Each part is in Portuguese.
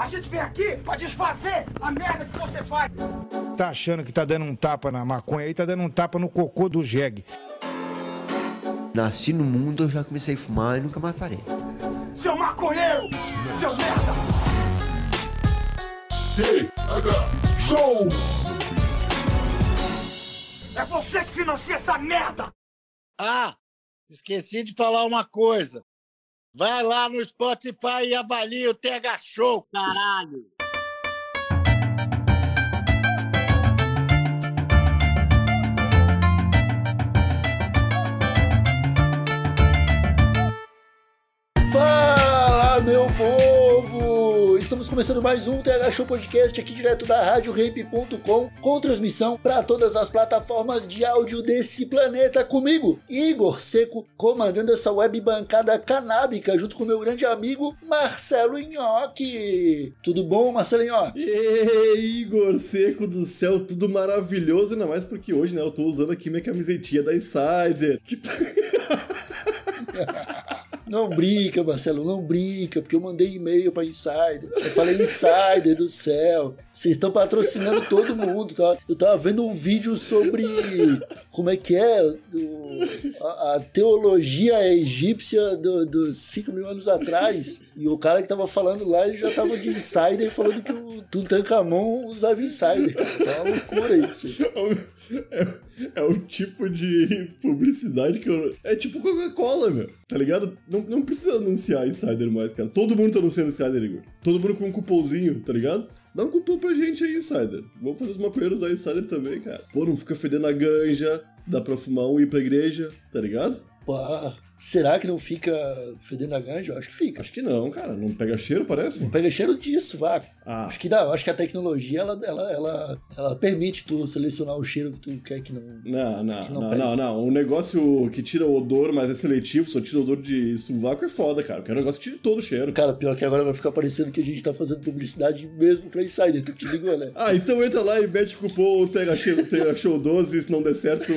A gente vem aqui pra desfazer a merda que você faz. Tá achando que tá dando um tapa na maconha aí, tá dando um tapa no cocô do jegue. Nasci no mundo, eu já comecei a fumar e nunca mais parei. Seu maconheiro! Seu merda! Show! É você que financia essa merda! Ah, esqueci de falar uma coisa. Vai lá no Spotify e avalia o TH Show, caralho! Fala, meu povo! Começando mais um TH Show Podcast aqui direto da RadioRamp.com com transmissão para todas as plataformas de áudio desse planeta comigo, Igor Seco, comandando essa web bancada canábica junto com meu grande amigo Marcelo Nhoque. Tudo bom, Marcelo Nhoque? Ei, Igor Seco do céu, tudo maravilhoso, ainda mais porque hoje, né, eu tô usando aqui minha camisetinha da Insider, que tá... Não brinca, Marcelo, não brinca, porque eu mandei e-mail pra Insider. Eu falei, Insider do céu, vocês estão patrocinando todo mundo, tá? Eu tava vendo um vídeo sobre como é que é do- a, a teologia egípcia dos do 5 mil anos atrás. E o cara que tava falando lá, ele já tava de Insider falando que o Tutankhamon usava Insider. Tá uma loucura isso. É, é o tipo de publicidade que eu... É tipo Coca-Cola, meu, tá ligado? Não, não precisa anunciar Insider mais, cara. Todo mundo tá anunciando Insider, Igor. Todo mundo com um cupomzinho, tá ligado? Dá um cupom pra gente aí, Insider. Vamos fazer os maconheiros usar Insider também, cara. Pô, não fica fedendo a ganja, dá pra fumar um e ir pra igreja, tá ligado? Pá, será que não fica fedendo a ganja? Eu acho que fica. Acho que não, cara. Não pega cheiro, parece? Não pega cheiro disso, vaco. Ah, Acho que dá, eu acho que a tecnologia ela, ela, ela, ela permite tu selecionar o cheiro que tu quer que não. Não, não, não não, não, não. Um negócio que tira o odor, mas é seletivo, só tira o odor de sovaco é foda, cara. Eu quero um negócio que tire todo o cheiro. Cara, pior que agora vai ficar parecendo que a gente tá fazendo publicidade mesmo pra Insider, tu que ligou, né? Ah, então entra lá e mete o cupom TH Show- TH Show 12 e se não der certo,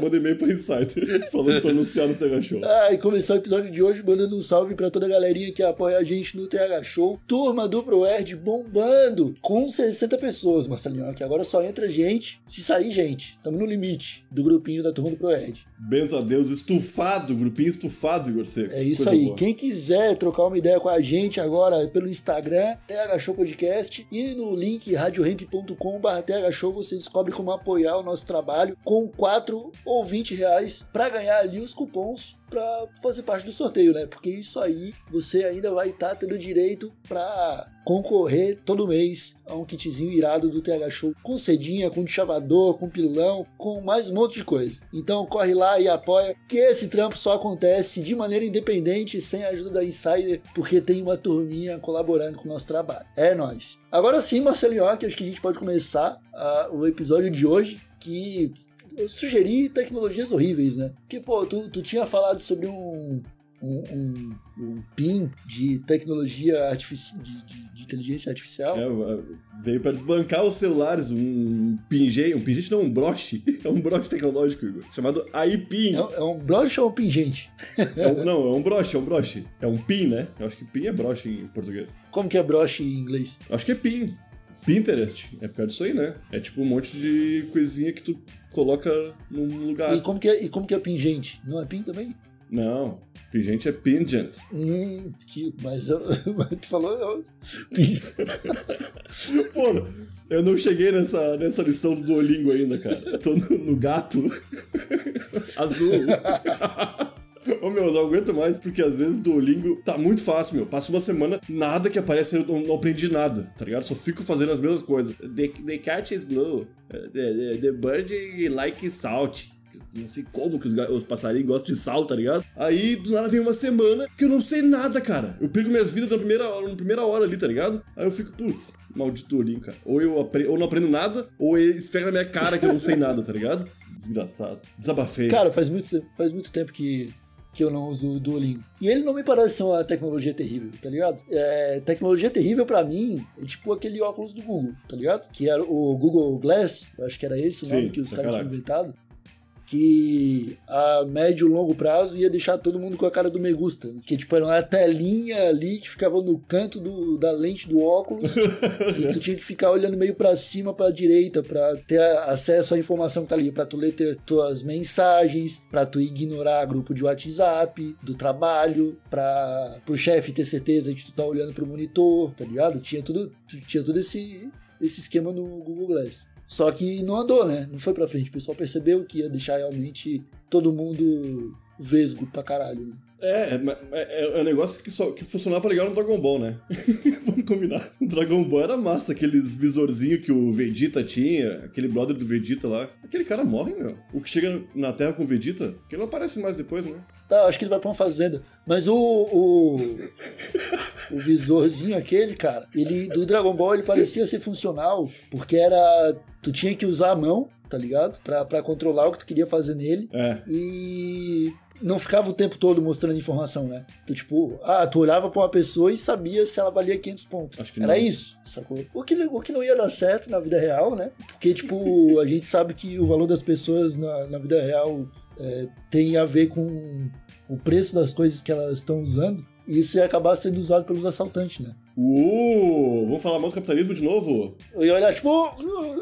manda e-mail pra Insider falando pra anunciar no TH Show. Ah, e começar o episódio de hoje mandando um salve pra toda a galerinha que apoia a gente no TH Show. Turma do ProErd bombando com 60 pessoas, Marcelinho, que agora só entra gente se sair gente. Tamo no limite do grupinho da turma do ProErd. Benção a Deus, estufado, grupinho estufado, Igor Seco. É isso Coisa aí. boa. Quem quiser trocar uma ideia com a gente agora pelo Instagram, TH Show Podcast, e no link radiohemp.com.br THShow você descobre como apoiar o nosso trabalho com 4 ou 20 reais para ganhar ali os cupons para fazer parte do sorteio, né? Porque isso aí você ainda vai estar tendo direito para concorrer todo mês a um kitzinho irado do TH Show com cedinha, com chavador, com pilão, com mais um monte de coisa. Então corre lá e apoia, que esse trampo só acontece de maneira independente, sem a ajuda da Insider, porque tem uma turminha colaborando com o nosso trabalho. É nóis. Agora sim, Marcelinho, que acho que a gente pode começar ah, o episódio de hoje, que eu sugeri tecnologias horríveis, né? Porque, pô, tu, tu tinha falado sobre um, um, um, um PIN de tecnologia artificial, de, de- de inteligência artificial. É, veio pra desbancar os celulares, um pingente, um pingente não, um broche. É um broche tecnológico, Igor, chamado iPin. É, um- é um broche ou um pingente? É um- não, é um broche, é um broche. É um pin, né? Eu acho que pin é broche em português. Como que é broche em inglês? Acho que é pin. Pinterest. É por causa disso aí, né? É tipo um monte de coisinha que tu coloca num lugar. E como que é, e como que é pingente? Não é pin também? Não. Pingente é pingent. Hum, que, mas eu, tu falou. Eu, Pô, eu não cheguei nessa, nessa lição do Duolingo ainda, cara. Eu tô no, no gato azul. Ô meu, eu não aguento mais, porque às vezes Duolingo tá muito fácil, meu. Passa uma semana, nada que aparece, eu não, não aprendi nada, tá ligado? Só fico fazendo as mesmas coisas. The, the cat is blue. The, the, the bird like salt. Não sei como que os, os passarinhos gostam de sal, tá ligado? Aí, do nada, vem uma semana que eu não sei nada, cara. Eu perco minhas vidas na primeira, hora- na primeira hora ali, tá ligado? Aí eu fico, putz, maldito Duolingo, cara. Ou eu apre- ou não aprendo nada, ou ele esfrega na minha cara que eu não sei nada, tá ligado? Desgraçado. Desabafei. Cara, faz muito, tempo- faz muito tempo que, que eu não uso o Duolingo. E ele não me parece ser uma tecnologia terrível, tá ligado? É, tecnologia terrível pra mim é tipo aquele óculos do Google, tá ligado? Que era o Google Glass, acho que era esse o Sim, nome que os caras tinham inventado. Que a médio e longo prazo ia deixar todo mundo com a cara do Megusta. Que tipo, era uma telinha ali que ficava no canto do, da lente do óculos. e tu tinha que ficar olhando meio pra cima, pra direita, pra ter acesso à informação que tá ali, pra tu ler ter tuas mensagens, pra tu ignorar grupo de WhatsApp, do trabalho, pra pro chefe ter certeza de tu tá olhando pro monitor, tá ligado? Tinha tudo, tinha todo esse, esse esquema no Google Glass. Só que não andou, né? Não foi pra frente. O pessoal percebeu que ia deixar realmente todo mundo vesgo pra caralho. Né? É, é, é, é um negócio que, só, que funcionava legal no Dragon Ball, né? Vamos combinar. No Dragon Ball era massa, aqueles visorzinhos que o Vegeta tinha, aquele brother do Vegeta lá. Aquele cara morre, meu. O que chega na Terra com o Vegeta, que ele não aparece mais depois, né? Tá, acho que ele vai pra uma fazenda. Mas o. O, o visorzinho aquele, cara, ele do Dragon Ball ele parecia ser funcional, porque era. Tu tinha que usar a mão, tá ligado? Pra, pra controlar o que tu queria fazer nele. É. E não ficava o tempo todo mostrando informação, né? Tu, tipo, ah, tu olhava pra uma pessoa e sabia se ela valia 500 pontos. Acho que Era não. isso, sacou? O que, o que não ia dar certo na vida real, né? Porque, tipo, a gente sabe que o valor das pessoas na, na vida real é, tem a ver com o preço das coisas que elas estão usando. E isso ia acabar sendo usado pelos assaltantes, né? Uh, vamos falar mal do capitalismo de novo? Eu ia olhar, tipo,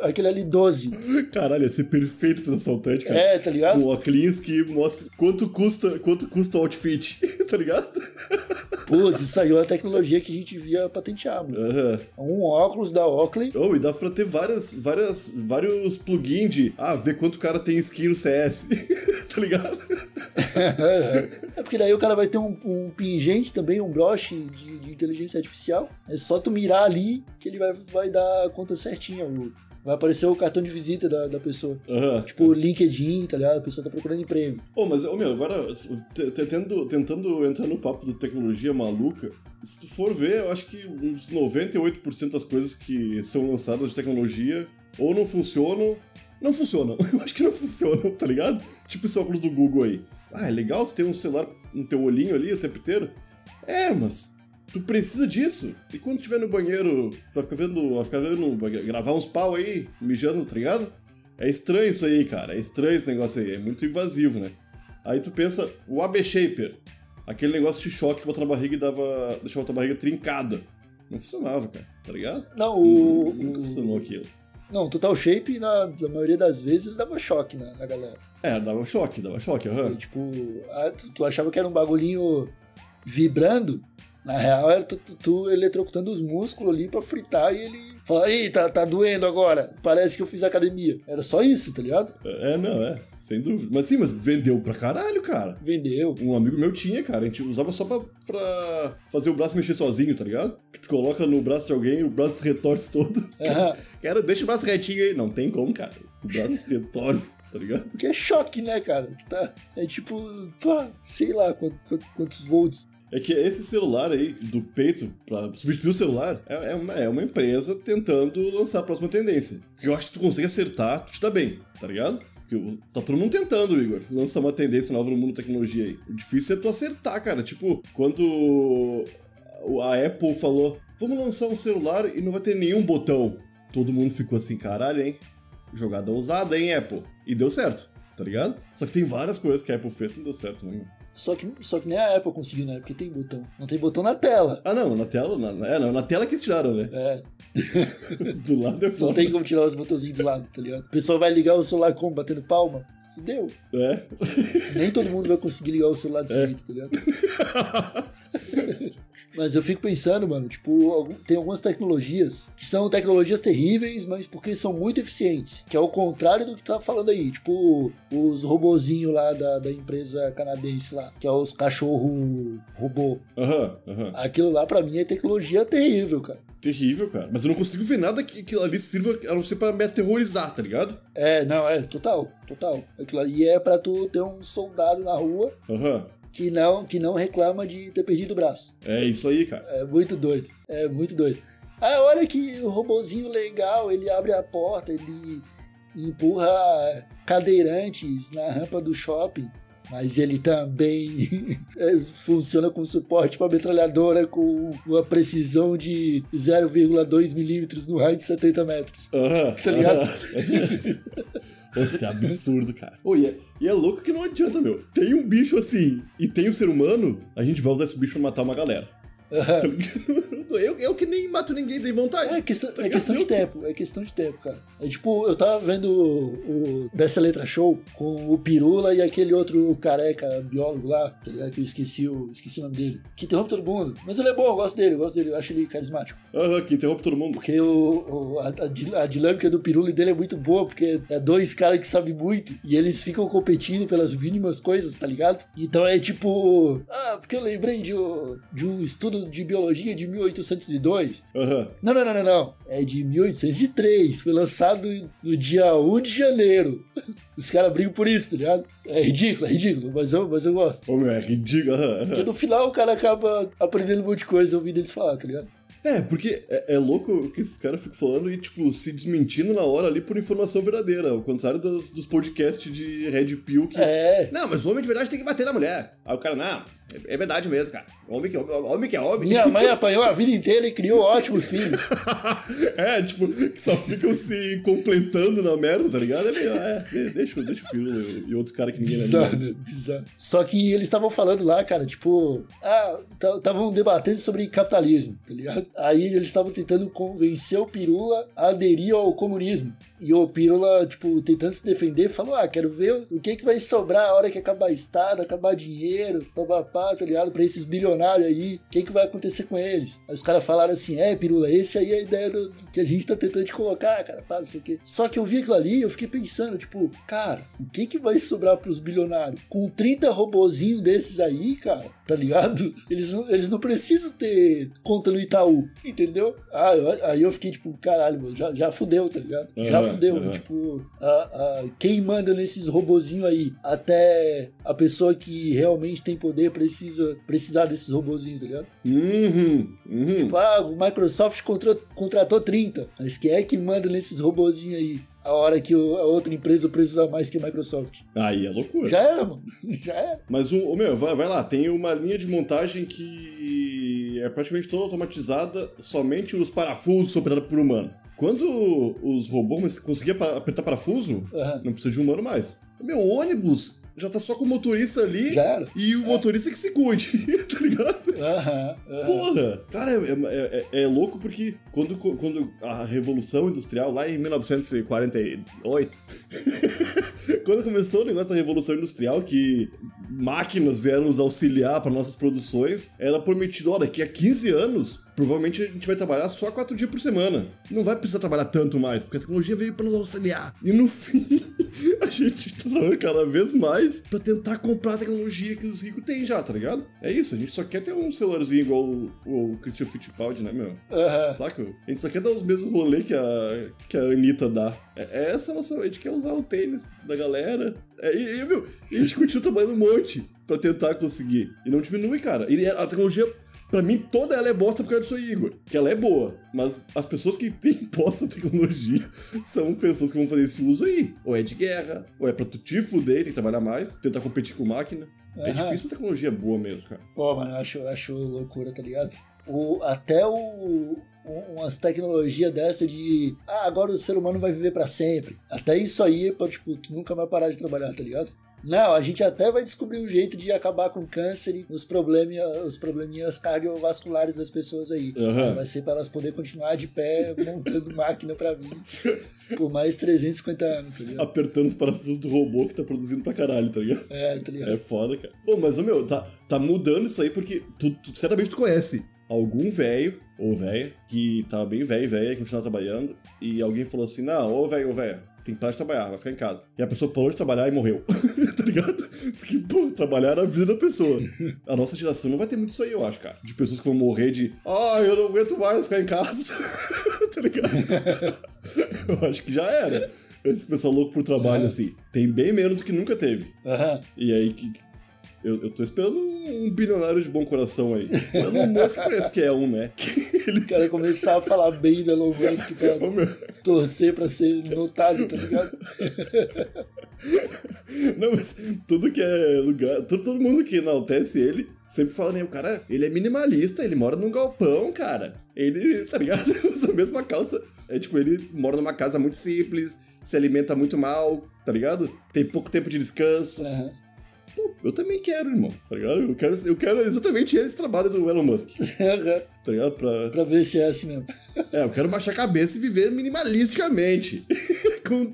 aquele ali 12. Caralho, ia ser perfeito pros assaltantes, cara. É, tá ligado? Com óculos que mostra quanto custa, quanto custa o outfit, tá ligado? Putz, isso aí é uma tecnologia que a gente via patentear. Aham. Um óculos da Oakley. Oh, e dá pra ter várias, várias, vários plugins de, ah, ver quanto o cara tem skin no CS, tá ligado? É porque daí o cara vai ter um, um pingente também, um broche de, de inteligência artificial. É só tu mirar ali que ele vai, vai dar a conta certinha. o- Vai aparecer o cartão de visita da, da pessoa. Aham. Tipo, LinkedIn, tá ligado? A pessoa tá procurando emprego. Oh, mas, ô meu, agora, te- tentando, tentando entrar no papo de tecnologia maluca, se tu for ver, eu acho que uns 98% das coisas que são lançadas de tecnologia ou não funcionam, não funcionam. Eu acho que não funcionam, tá ligado? Tipo esse óculos do Google aí. Ah, é legal tu ter um celular no teu olhinho ali o tempo inteiro. É, mas tu precisa disso. E quando estiver no banheiro, vai ficar vendo, vai ficar vendo, vai gravar uns pau aí, mijando, tá ligado? É estranho isso aí, cara. É estranho esse negócio aí. É muito invasivo, né? Aí tu pensa, o AB Shaper, aquele negócio de choque que bota na barriga e dava, deixava a tua barriga trincada. Não funcionava, cara, tá ligado? Não, o. Nunca funcionou aquilo. Não, Total Shape, na, na maioria das vezes, ele dava choque na, na galera. É, dava choque, dava choque, aham. E, tipo, ah, tu, tu achava que era um bagulhinho vibrando. Na real, era tu, tu, tu eletrocutando os músculos ali pra fritar e ele fala, ih, tá, tá doendo agora. Parece que eu fiz academia. Era só isso, tá ligado? É, não, é, sem dúvida. Mas sim, mas vendeu pra caralho, cara. Vendeu. Um amigo meu tinha, cara. A gente usava só pra, pra fazer o braço mexer sozinho, tá ligado? Que tu coloca no braço de alguém, o braço retorce todo. Aham. Cara, deixa o braço retinho aí. Não tem como, cara. O braço retorce, tá ligado? Porque é choque, né, cara? Tá, é tipo, pá, sei lá quantos, quantos volts. É que esse celular aí, do peito, pra substituir o celular, é, é uma, é uma empresa tentando lançar a próxima tendência. Porque eu acho que tu consegue acertar, tu te dá bem, tá ligado? Porque tá todo mundo tentando, Igor, lançar uma tendência nova no mundo da tecnologia aí. O difícil é tu acertar, cara. Tipo, quando a Apple falou, vamos lançar um celular e não vai ter nenhum botão. Todo mundo ficou assim, caralho, hein? Jogada ousada, hein, Apple? E deu certo, tá ligado? Só que tem várias coisas que a Apple fez que não deu certo, né? Só que, só que nem a Apple conseguiu, né? Porque tem botão. Não tem botão na tela. Ah, não, na tela, na, é, não, na tela que eles tiraram, né? É, Do lado é não foda. tem como tirar os botãozinhos do lado, tá ligado? O pessoal vai ligar o celular como? Batendo palma? Fudeu. É. Nem todo mundo vai conseguir ligar o celular desse jeito, tá ligado? Mas eu fico pensando, mano, tipo, tem algumas tecnologias que são tecnologias terríveis, mas porque são muito eficientes. Que é o contrário do que tu tá falando aí. Tipo, os robozinhos lá da, da empresa canadense lá, que é os cachorro robô. Aham, aham. Aquilo lá pra mim é tecnologia terrível, cara. Terrível, cara. Mas eu não consigo ver nada que aquilo ali sirva a não ser pra me aterrorizar, tá ligado? É, não, é, total, total. Aquilo ali é pra tu ter um soldado na rua Aham. Que não, que não reclama de ter perdido o braço. É isso aí, cara. É muito doido. É muito doido. Ah, olha que o robozinho legal, ele abre a porta, ele empurra cadeirantes na rampa do shopping. mas ele também é, funciona com suporte para metralhadora com uma precisão de 0,2 milímetros no raio de 70 metros. Tá ligado? aham. Isso é absurdo, cara. Ô, e, é, e é louco que não adianta, meu. Tem um bicho assim e tem um ser humano, a gente vai usar esse bicho pra matar uma galera. Ligado? Eu, eu que nem mato ninguém, dei vontade. É questão, Tá é questão de tempo, é questão de tempo, cara. É tipo, eu tava vendo o, o dessa letra show com o Pirula e aquele outro careca biólogo lá, tá ligado? Que eu esqueci o, esqueci o nome dele. Que interrompe todo mundo. Mas ele é bom, eu gosto dele, eu gosto dele, eu acho ele carismático. Aham, que interrompe todo mundo. Porque o, o- a, a di- a dinâmica do Pirula e dele é muito boa, porque é dois caras que sabem muito e eles ficam competindo pelas mínimas coisas, tá ligado? Então é tipo. Ah, porque eu lembrei de, um- de um estudo de biologia de 1802. Aham. Não, não, não, não, não. É de 1803. Foi lançado no dia 1 de janeiro. Os caras brigam por isso, tá ligado? É ridículo, é ridículo, mas eu, mas eu gosto. Ô, meu, é ridículo. Porque no final o cara acaba aprendendo um monte de coisa ouvindo eles falar, tá ligado? É, porque é, é louco que esses caras ficam falando e, tipo, se desmentindo na hora ali por informação verdadeira. Ao contrário dos, dos podcasts de Red Pill que. É. Não, mas o homem de verdade tem que bater na mulher. Aí o cara, não, é, é verdade mesmo, cara. Homem que é homem, que é homem. Minha mãe apanhou a vida inteira e criou ótimos filhos. é, tipo, que só ficam se completando na merda, tá ligado? É meio, é, de- deixa, deixa o Pirula e, e outro cara que ninguém Bizarro, lembra. né? Bizarro. Só que eles estavam falando lá, cara, tipo, ah, estavam debatendo sobre capitalismo, tá ligado? Aí eles estavam tentando convencer o Pirula a aderir ao comunismo. E o Pirula, tipo, tentando se defender, falou: Ah, quero ver o que, que vai sobrar a hora que acabar Estado, acabar dinheiro, papapá, tá ligado? Pra esses bilionários aí, o que, que vai acontecer com eles? Aí os caras falaram assim: É, Pirula, esse aí é a ideia do, que a gente tá tentando te colocar, cara, pá, não sei o quê. Só que eu vi aquilo ali e eu fiquei pensando, tipo, cara, o que, que vai sobrar pros bilionários? Com 30 robozinhos desses aí, cara, tá ligado? Eles não, eles não precisam ter conta no Itaú, entendeu? Ah, eu- aí eu fiquei tipo, caralho, mano, já, já fudeu, tá ligado? já fudeu. aham. Tipo, a, a- quem manda nesses robozinhos aí, até a pessoa que realmente tem poder precisa precisar desses robozinhos, tá ligado? Uhum, uhum. Tipo, ah, o Microsoft contra- contratou 30, mas quem é que manda nesses robozinhos aí? A hora que a outra empresa precisa mais que a Microsoft. Aí é loucura. Já era, mano. Já era. Mas, o, o meu, vai, vai lá, tem uma linha de montagem que é praticamente toda automatizada, somente os parafusos são operados por humano. Quando os robôs conseguiam apertar parafuso, Aham. não precisa de humano mais. Meu ônibus já tá só com o motorista ali Já era. e o motorista que se cuide, tá ligado? Aham, aham. Porra! Cara, é, é- é- é louco porque quando, quando a Revolução Industrial, lá em 1948, quando começou o negócio da Revolução Industrial, que máquinas vieram nos auxiliar para nossas produções, era prometido, olha, daqui a 15 anos, provavelmente a gente vai trabalhar só 4 dias por semana. Não vai precisar trabalhar tanto mais, porque a tecnologia veio para nos auxiliar. E no fim, a gente tá trabalhando cada vez mais para tentar comprar a tecnologia que os ricos têm já, tá ligado? É isso, a gente só quer ter um celularzinho igual o, o Christian Fittipaldi, né, meu? Aham. Saca? A gente só quer dar os mesmos rolês que a, que a Anitta dá. É, é essa a nossa. A gente quer usar o tênis da galera. É, e, e, meu, e a gente continua trabalhando um monte pra tentar conseguir. E não diminui, cara. E a tecnologia, pra mim, toda ela é bosta por causa disso aí, Igor. Que ela é boa. Mas as pessoas que têm posta a tecnologia são pessoas que vão fazer esse uso aí. Ou é de guerra, ou é pra tu te fuder, tem que trabalhar mais, tentar competir com máquina. É Aham. difícil uma tecnologia boa mesmo, cara. Pô, mano, eu acho, eu acho loucura, tá ligado? O, até o, umas tecnologias dessa de ah, agora o ser humano vai viver pra sempre. Até isso aí pode, tipo, tu nunca vai parar de trabalhar, tá ligado? Não, a gente até vai descobrir um jeito de acabar com o câncer e os, probleminha, os probleminhas cardiovasculares das pessoas aí. Aham. Vai ser pra elas poderem continuar de pé montando máquina pra mim por mais 350 anos, tá ligado? Apertando os parafusos do robô que tá produzindo pra caralho, tá ligado? É, tá ligado? É foda, cara. Pô, mas, meu, tá, tá mudando isso aí porque tu, tu- certamente tu conhece algum velho ou velha que tava bem velha, e continuava trabalhando, e alguém falou assim: não, ô velho, ô velha, tem que parar de trabalhar, vai ficar em casa. E a pessoa parou de trabalhar e morreu. tá ligado? Porque, pô, trabalhar era a vida da pessoa. A nossa geração não vai ter muito isso aí, eu acho, cara. De pessoas que vão morrer de, ah, eu não aguento mais ficar em casa. tá ligado? eu acho que já era. Esse pessoal louco por trabalho, assim, tem bem menos do que nunca teve. Aham. E aí que. Eu, eu tô esperando um bilionário de bom coração aí. O Elon Musk parece que é um, né? Ele. O cara começar a falar bem do Elon Musk pra torcer pra ser notado, tá ligado? Não, mas tudo que é lugar. Todo, todo mundo que enaltece ele sempre fala, né? O cara, ele é minimalista, ele mora num galpão, cara. Ele, tá ligado? Usa a mesma calça. É tipo, ele mora numa casa muito simples, se alimenta muito mal, tá ligado? Tem pouco tempo de descanso. Aham. Pô, eu também quero, irmão, tá ligado? Eu quero, eu quero exatamente esse trabalho do Elon Musk, tá ligado? Pra, pra ver se é assim mesmo. é, eu quero baixar a cabeça e viver minimalisticamente. com,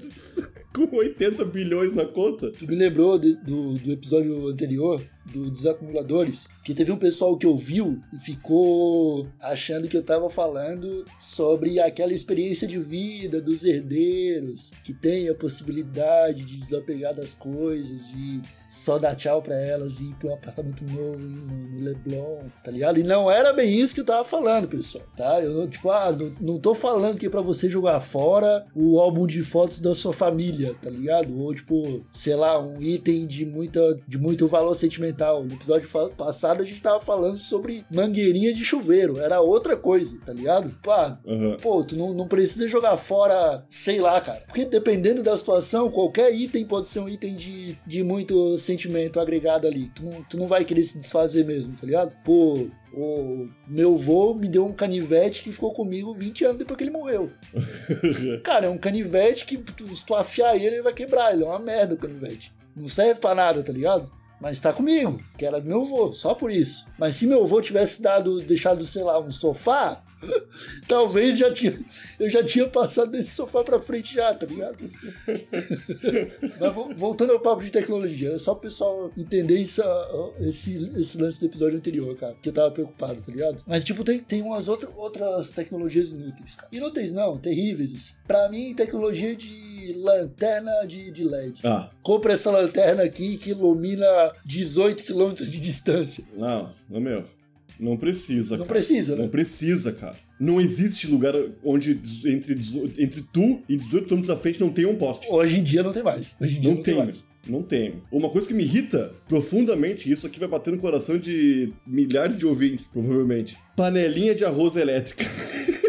com 80 bilhões na conta. Tu me lembrou de- do, do episódio anterior, do Desacumuladores, que teve um pessoal que ouviu e ficou achando que eu tava falando sobre aquela experiência de vida dos herdeiros, que tem a possibilidade de desapegar das coisas e só dar tchau pra elas e ir pra um apartamento novo no, Leblon, tá ligado? E não era bem isso que eu tava falando, pessoal, tá? Eu, tipo, ah, não, não tô falando que é pra você jogar fora o álbum de fotos da sua família, tá ligado? Ou, tipo, sei lá, um item de, muita, de muito valor sentimental. No episódio passado a gente tava falando sobre mangueirinha de chuveiro, era outra coisa, tá ligado? Pá, Aham. Pô, tu não, não precisa jogar fora, sei lá, cara. Porque dependendo da situação, qualquer item pode ser um item de, de muito sentimento agregado ali. Tu não, tu não vai querer se desfazer mesmo, tá ligado? Pô, o meu vô me deu um canivete que ficou comigo 20 anos depois que ele morreu. Cara, é um canivete que se tu afiar ele, ele vai quebrar. Ele é uma merda o canivete. Não serve pra nada, tá ligado? Mas tá comigo, que era do meu avô, só por isso. Mas se meu avô tivesse dado, deixado, sei lá, um sofá, talvez já tinha, eu já tinha passado desse sofá pra frente já, tá ligado? Mas vo- voltando ao papo de tecnologia, é só pro pessoal entender isso, ah, esse, esse lance do episódio anterior, cara, que eu tava preocupado, tá ligado? Mas, tipo, tem, tem umas outra, outras tecnologias inúteis, cara. Inúteis não, terríveis. assim. Pra mim, tecnologia de lanterna de, de LED. Ah, Compra essa lanterna aqui que ilumina 18 km de distância. não, não, meu. Não precisa, Não cara. precisa, Não né? precisa, cara. Não existe lugar onde entre, entre tu e 18 km à frente não tem um poste. Hoje em dia não tem mais. Hoje em dia Não, não, tem, mais. não tem. Uma coisa que me irrita profundamente, isso aqui vai bater no coração de milhares de ouvintes, provavelmente. Panelinha de arroz elétrica.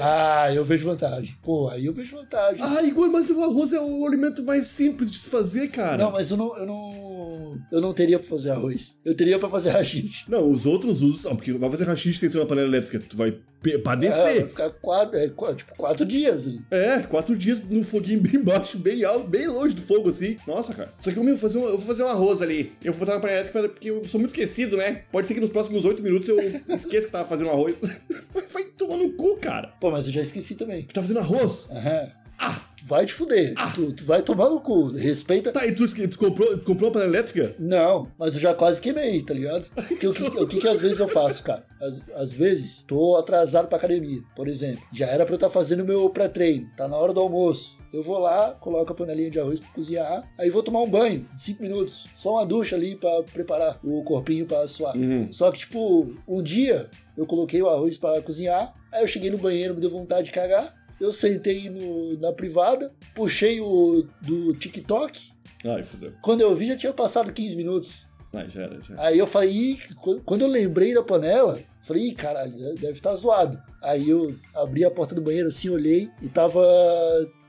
Ah, eu vejo vantagem. Pô, aí eu vejo vantagem. Ah, Igor, mas o arroz é o alimento mais simples de se fazer, cara. Não, mas eu não, eu não. Eu não teria pra fazer arroz. Eu teria pra fazer rachixe. Não, os outros usam, porque vai fazer rachixe sem ser uma panela elétrica. Tu vai pe- É, vai padecer. ficar quatro, é, tipo, quatro dias. ali. É, quatro dias no foguinho bem baixo, bem alto, bem longe do fogo, assim. Nossa, cara. Só que eu, meu, vou fazer um, eu vou fazer um arroz ali. Eu vou botar uma panela elétrica porque eu sou muito esquecido, né? Pode ser que nos próximos oito minutos eu esqueça que tava fazendo arroz. vai, vai tomar no cu, cara. Pô, mas eu já esqueci também. Que tá fazendo arroz? Aham. Ah, vai te fuder. Tu, tu vai tomar no cu. Respeita. Tá, e tu, tu comprou, tu comprou uma panela elétrica? Não, mas eu já quase queimei, tá ligado? Porque o que, o que, que às vezes eu faço, cara? Às, às vezes, tô atrasado pra academia, por exemplo. Já era pra eu estar fazendo meu pré-treino, tá na hora do almoço. Eu vou lá, coloco a panelinha de arroz pra cozinhar, aí vou tomar um banho de 5 minutos. Só uma ducha ali pra preparar o corpinho pra suar. Só que, tipo, um dia eu coloquei o arroz pra cozinhar, aí eu cheguei no banheiro, me deu vontade de cagar. Eu sentei no- na privada, puxei o do TikTok, Ai, fudeu. quando eu vi, já tinha passado 15 minutos. Ai, já era, já era. Aí eu falei, Ih, quando eu lembrei da panela, falei, Ih, caralho, deve estar zoado. Aí eu abri a porta do banheiro assim, olhei e tava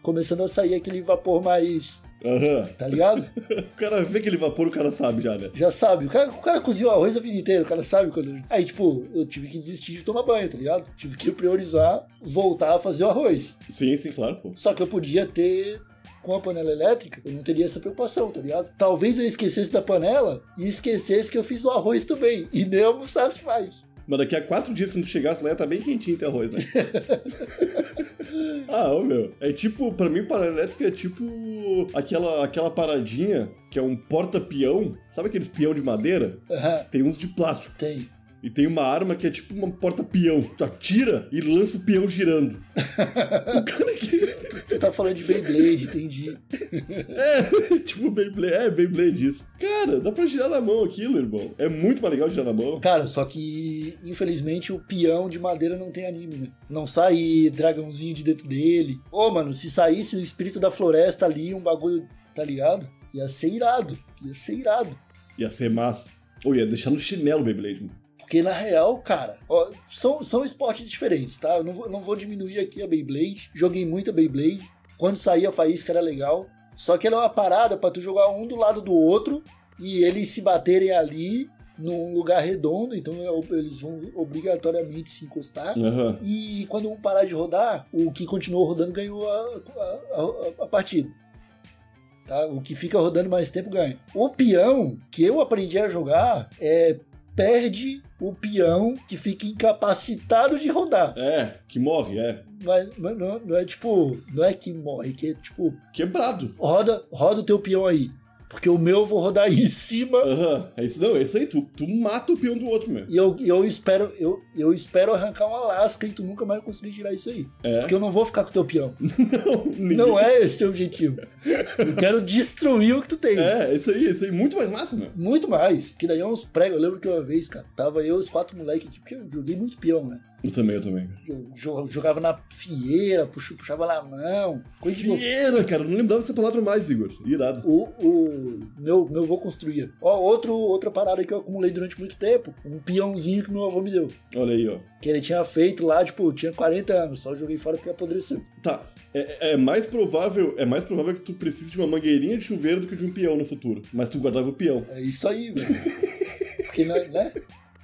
começando a sair aquele vapor mais, Aham. tá ligado? O cara vê aquele vapor, o cara sabe já, né? Já sabe, o cara, o cara cozinhou arroz a vida inteira, o cara sabe quando. Aí, tipo, eu tive que desistir de tomar banho, tá ligado? Tive que priorizar voltar a fazer o arroz. Sim, sim, claro, pô. Só que eu podia ter. Com a panela elétrica, eu não teria essa preocupação, tá ligado? Talvez eu esquecesse da panela e esquecesse que eu fiz o arroz também. E nem almoçasse mais. Mas daqui a quatro dias, quando tu chegasse lá, ia tá bem quentinho teu arroz, né? ah, ô meu. É tipo, pra mim, panela elétrica é tipo aquela, aquela paradinha que é um porta-peão. Sabe aqueles peão de madeira? Aham, Tem uns de plástico. tem. E tem uma arma que é tipo uma porta-peão. Tu atira e lança o peão girando. o cara que. Tu tá falando de Beyblade, entendi. É, tipo Beyblade. É, Beyblade isso. Cara, dá pra girar na mão aquilo, irmão. É muito mais legal girar na mão. Cara, só que infelizmente o peão de madeira não tem anime, né? Não sai dragãozinho de dentro dele. Ô, mano, se saísse o espírito da floresta ali, um bagulho, tá ligado? Ia ser irado. Ia ser irado. Ia ser massa. Ou ia deixar no chinelo o Beyblade, mano. Porque na real, cara, ó, são, são esportes diferentes, tá? Eu não vou, não vou diminuir aqui a Beyblade. Joguei muita Beyblade. Quando saía a faísca era legal. Só que ela é uma parada pra tu jogar um do lado do outro e eles se baterem ali num lugar redondo, então é- eles vão obrigatoriamente se encostar. Aham. E quando um parar de rodar, o que continuou rodando ganhou a, a- a- a partida. Tá? O que fica rodando mais tempo ganha. O peão que eu aprendi a jogar é perde o peão que fica incapacitado de rodar. É, que morre, é. Mas, mas não, não é tipo, não é que morre, que é tipo, Quebrado. roda, roda o teu peão aí. Porque o meu eu vou rodar aí em cima Aham. É isso, não, é isso aí. Tu, tu mata o peão do outro mesmo. e eu, eu espero eu, eu espero arrancar uma lasca e tu nunca mais conseguir tirar isso aí. É. Porque eu não vou ficar com o teu peão. Ninguém- Não é esse o objetivo. Eu quero destruir o que tu tem. É, isso aí, isso aí. Muito mais massa, meu. Muito mais. Porque daí é uns pregos. Eu lembro que uma vez, cara, tava eu e os quatro moleques aqui, porque eu joguei muito peão, né? Eu também, eu também. Eu jo- jogava na fieira, puxa- puxava na mão. Fieira, cara. Não lembrava dessa palavra mais, Igor. Irado. O, o meu, meu avô construía. Ó, outro, outra parada que eu acumulei durante muito tempo. Um peãozinho que meu avô me deu. Olha aí, ó. Que ele tinha feito lá, tipo, tinha 40 anos. Só joguei fora porque apodreceu. Tá. É, é mais provável, é mais provável que tu precise de uma mangueirinha de chuveiro do que de um peão no futuro. Mas tu guardava o peão. É isso aí, velho. Porque, né, né?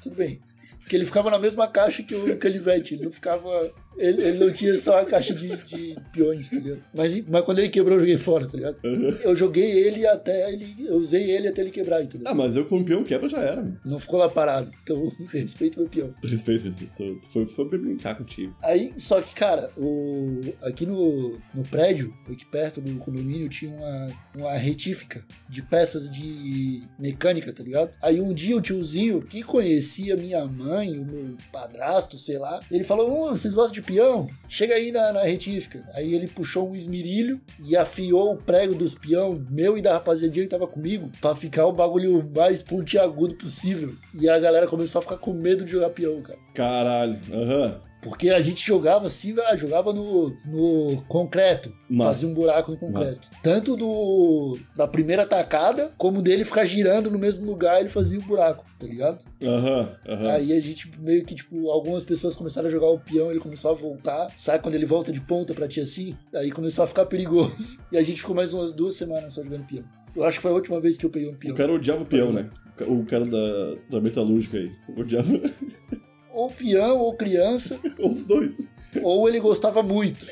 Tudo bem. Porque ele ficava na mesma caixa que o canivete. Ele não ficava. Ele, ele não tinha só a caixa de, de peões, tá ligado? Mas, mas quando ele quebrou, eu joguei fora, tá ligado? Eu joguei ele até ele. Eu usei ele até ele quebrar, entendeu? Ah, mas eu com o peão quebra já era, meu. Não ficou lá parado. Então, respeito meu peão. Respeito, respeito. Tu Foi, foi pra brincar contigo. Aí, só que, cara, o, aqui no, no prédio, aqui perto do condomínio, tinha uma, uma retífica de peças de mecânica, tá ligado? Aí um dia o tiozinho, que conhecia minha mãe, o meu padrasto, sei lá, ele falou: "Ô, vocês gostam de peão? Chega aí na, na retífica. Aí ele puxou um esmerilho e afiou o prego dos peão, meu e da rapaziadinha que tava comigo, pra ficar o bagulho mais pontiagudo possível. E a galera começou a ficar com medo de jogar peão, cara. Caralho. Aham. Porque a gente jogava assim, ah, jogava no, no concreto. Massa. Fazia um buraco no concreto. Tanto do da primeira tacada, como dele ficar girando no mesmo lugar, ele fazia o buraco, tá ligado? Aham. Aham. Aí a gente meio que, tipo, algumas pessoas começaram a jogar o peão, ele começou a voltar. Sabe quando ele volta de ponta pra ti assim? Aí começou a ficar perigoso. E a gente ficou mais umas duas semanas só jogando peão. Eu acho que foi a última vez que eu peguei um peão. O cara odiava o peão, né? O cara da, da metalúrgica aí. Odiava Ou peão, ou criança, os dois. ou ele gostava muito.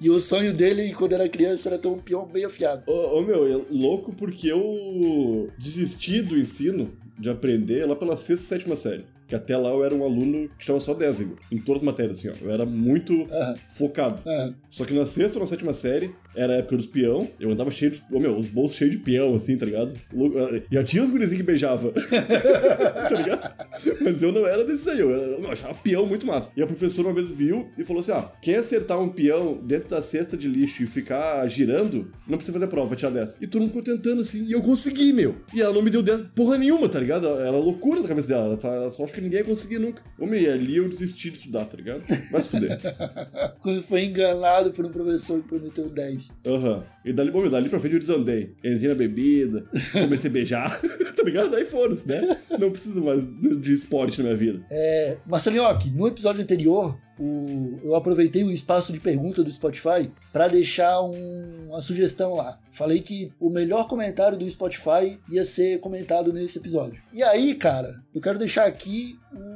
E o sonho dele, quando era criança, era ter um peão bem afiado. Ô, ô, meu, é louco porque eu desisti do ensino de aprender lá pela sexta, sétima série. Que até lá eu era um aluno que tirava só 10, Igor, em todas as matérias, assim, ó. Eu era muito focado. Só que na sexta ou na sétima série, era a época dos peão, eu andava cheio de. Ô, meu, os bolsos cheios de peão, assim, tá ligado? E já tinha os gurizinhos que beijava. tá ligado? Mas eu não era desse aí, eu, era, eu achava peão muito massa. E a professora uma vez viu e falou assim: ó, quem acertar um peão dentro da cesta de lixo e ficar girando, não precisa fazer prova, tirar 10. E todo mundo ficou tentando assim, e eu consegui, meu. E ela não me deu 10 porra nenhuma, tá ligado? Era loucura da cabeça dela. Ela, tá, ela só acha que ninguém ia conseguir nunca. Meu, e ali eu desisti de estudar, tá ligado? Vai se fuder. Quando foi enganado por um professor que prometeu 10. Aham. E dali, bom, dali pra frente eu desandei. Entrei na bebida, comecei a beijar, tá ligado? Aí foda-se, né? Não preciso mais de esporte na minha vida. É, Marcelinhoque, no episódio anterior, o- eu aproveitei o espaço de pergunta do Spotify para deixar um- uma sugestão lá. Falei que o melhor comentário do Spotify ia ser comentado nesse episódio. E aí, cara, eu quero deixar aqui o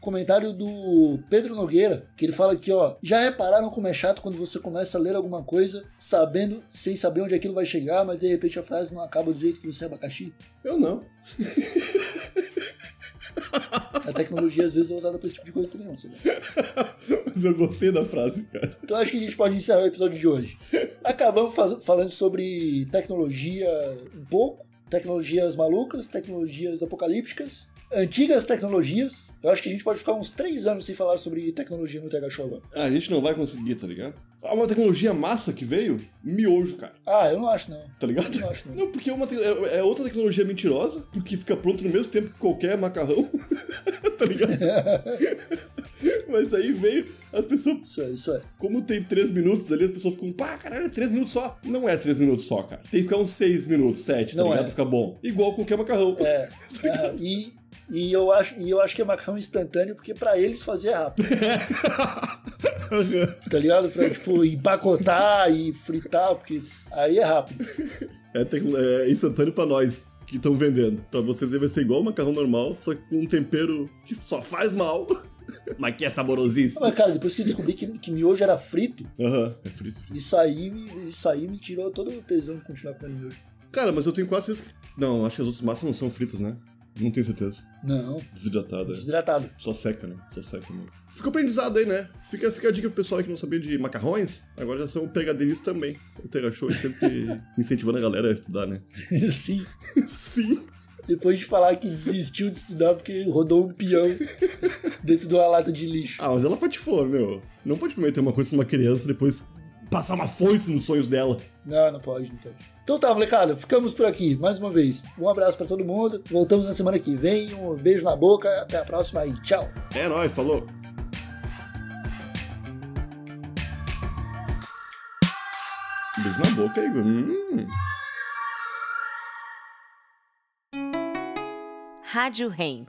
comentário do Pedro Nogueira, que ele fala aqui, ó, já repararam como é chato quando você começa a ler alguma coisa sabendo, sem saber onde aquilo vai chegar, mas de repente a frase não acaba do jeito que você é abacaxi? Eu não. A tecnologia às vezes é usada pra esse tipo de coisa também, não, sabe? Mas eu gostei da frase, cara. Então acho que a gente pode encerrar o episódio de hoje. Acabamos falando sobre tecnologia um pouco, tecnologias malucas, tecnologias apocalípticas, antigas tecnologias. Eu acho que a gente pode ficar uns três anos sem falar sobre tecnologia no TH Show agora. Ah, a gente não vai conseguir, tá ligado? Ah, Uma tecnologia massa que veio, miojo, cara. Ah, eu não acho não. Tá ligado? Eu não acho não. Não, porque é, uma te- é- é outra tecnologia mentirosa, porque fica pronto no mesmo tempo que qualquer macarrão. tá ligado? Mas aí veio, as pessoas Isso é, isso é. Como tem três minutos ali, as pessoas ficam, pá, caralho, é três minutos só. Não é três minutos só, cara. Tem que ficar uns seis minutos, sete, tá Não ligado? é. Pra ficar bom. Igual qualquer macarrão. É. Tá? Ah, e, e, eu acho, e eu acho que é macarrão instantâneo porque pra eles fazer é rápido. tá ligado? Pra, tipo, empacotar e fritar, porque aí é rápido. É, é instantâneo pra nós que estão vendendo. Pra vocês vai ser igual macarrão normal, só que com um tempero que só faz mal, mas que é saborosíssimo. Mas, cara, depois que eu descobri que, que miojo era frito, Aham, é frito, frito. isso aí, me- isso aí me tirou todo o tesão de continuar comendo miojo. Cara, mas eu tenho quase certeza que... Não, acho que as outras massas não são fritas, né? Não tenho certeza. Não, Desidratada. é. desidratado. Só seca, né? Só seca mesmo. Ficou aprendizado aí, né? Fica, fica a dica pro pessoal que não sabia de macarrões. Agora já são pegadeiros também. O Tega Show é sempre incentivando a galera a estudar, né? Sim. Sim. Depois de falar que desistiu de estudar porque rodou um peão dentro de uma lata de lixo. Ah, mas ela patifou, meu. Não pode prometer uma coisa pra uma criança e depois passar uma foice nos sonhos dela. Não, não pode, não pode. Então tá, molecada, ficamos por aqui mais uma vez. Um abraço pra todo mundo. Voltamos na semana que vem. Um beijo na boca. Até a próxima e tchau. É nóis, falou. Beijo na boca, Igor. Hum. Rádio Hemp.